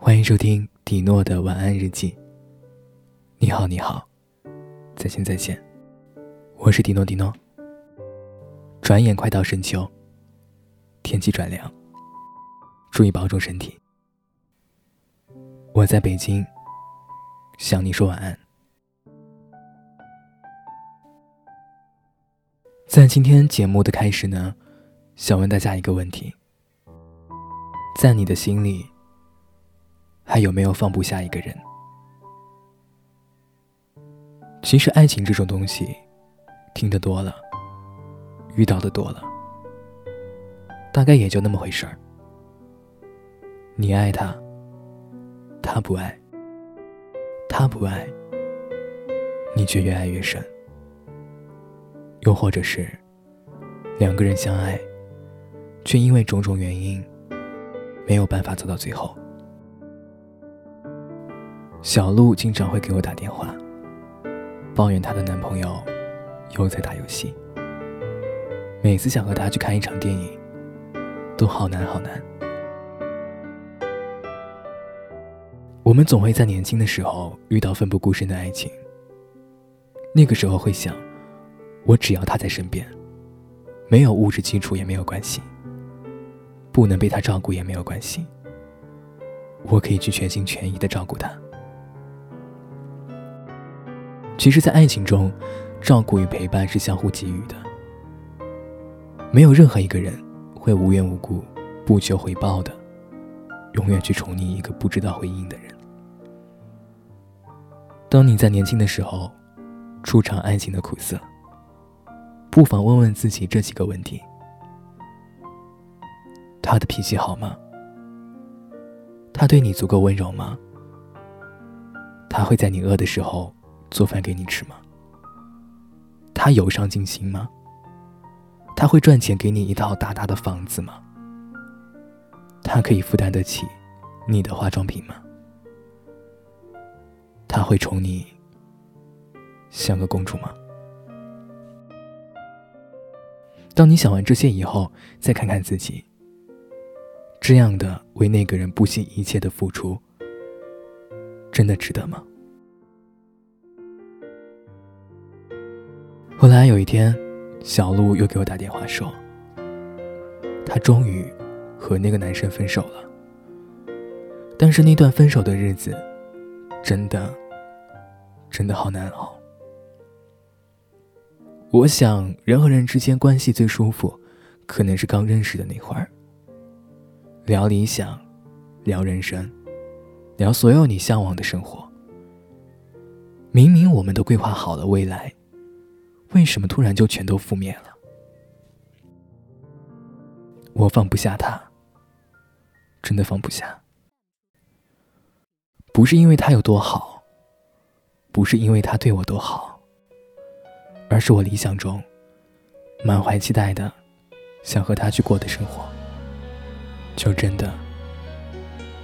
欢迎收听迪诺的晚安日记。你好，你好，再见，再见。我是迪诺，迪诺。转眼快到深秋，天气转凉，注意保重身体。我在北京，向你说晚安。在今天节目的开始呢，想问大家一个问题：在你的心里，还有没有放不下一个人？其实，爱情这种东西，听得多了，遇到的多了，大概也就那么回事儿。你爱他，他不爱；他不爱，你却越爱越深。又或者是两个人相爱，却因为种种原因没有办法走到最后。小鹿经常会给我打电话，抱怨她的男朋友又在打游戏。每次想和他去看一场电影，都好难好难。我们总会在年轻的时候遇到奋不顾身的爱情，那个时候会想。我只要他在身边，没有物质基础也没有关系，不能被他照顾也没有关系，我可以去全心全意的照顾他。其实，在爱情中，照顾与陪伴是相互给予的，没有任何一个人会无缘无故、不求回报的，永远去宠溺一个不知道回应的人。当你在年轻的时候，初尝爱情的苦涩。不妨问问自己这几个问题：他的脾气好吗？他对你足够温柔吗？他会在你饿的时候做饭给你吃吗？他有上进心吗？他会赚钱给你一套大大的房子吗？他可以负担得起你的化妆品吗？他会宠你像个公主吗？当你想完这些以后，再看看自己，这样的为那个人不惜一切的付出，真的值得吗？后来有一天，小鹿又给我打电话说，她终于和那个男生分手了。但是那段分手的日子，真的，真的好难熬。我想，人和人之间关系最舒服，可能是刚认识的那会儿。聊理想，聊人生，聊所有你向往的生活。明明我们都规划好了未来，为什么突然就全都覆灭了？我放不下他，真的放不下。不是因为他有多好，不是因为他对我多好。而是我理想中满怀期待的想和他去过的生活，就真的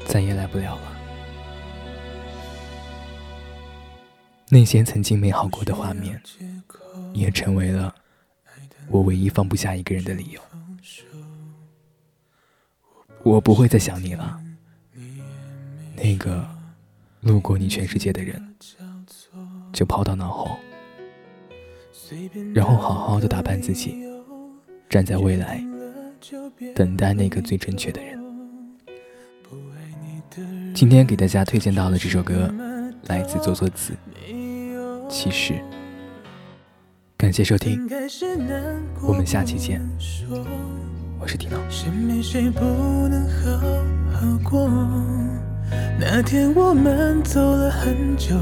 再也来不了了。那些曾经美好过的画面，也成为了我唯一放不下一个人的理由。我不会再想你了，那个路过你全世界的人，就抛到脑后。然后好好的打扮自己，站在未来，等待那个最正确的人。今天给大家推荐到的这首歌，来自左左子，《其实》。感谢收听，我们下期见。我是迪诺。那天我们走了很久，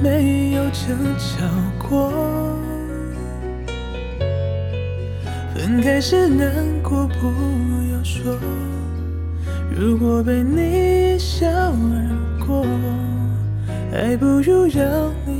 没有争吵过。分开时难过，不要说。如果被你一笑而过，还不如让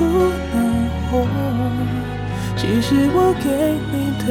不能活，其实我给你的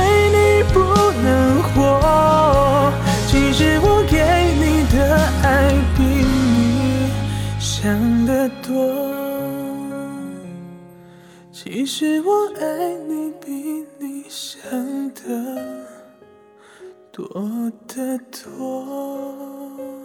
想的多，其实我爱你比你想的多得多。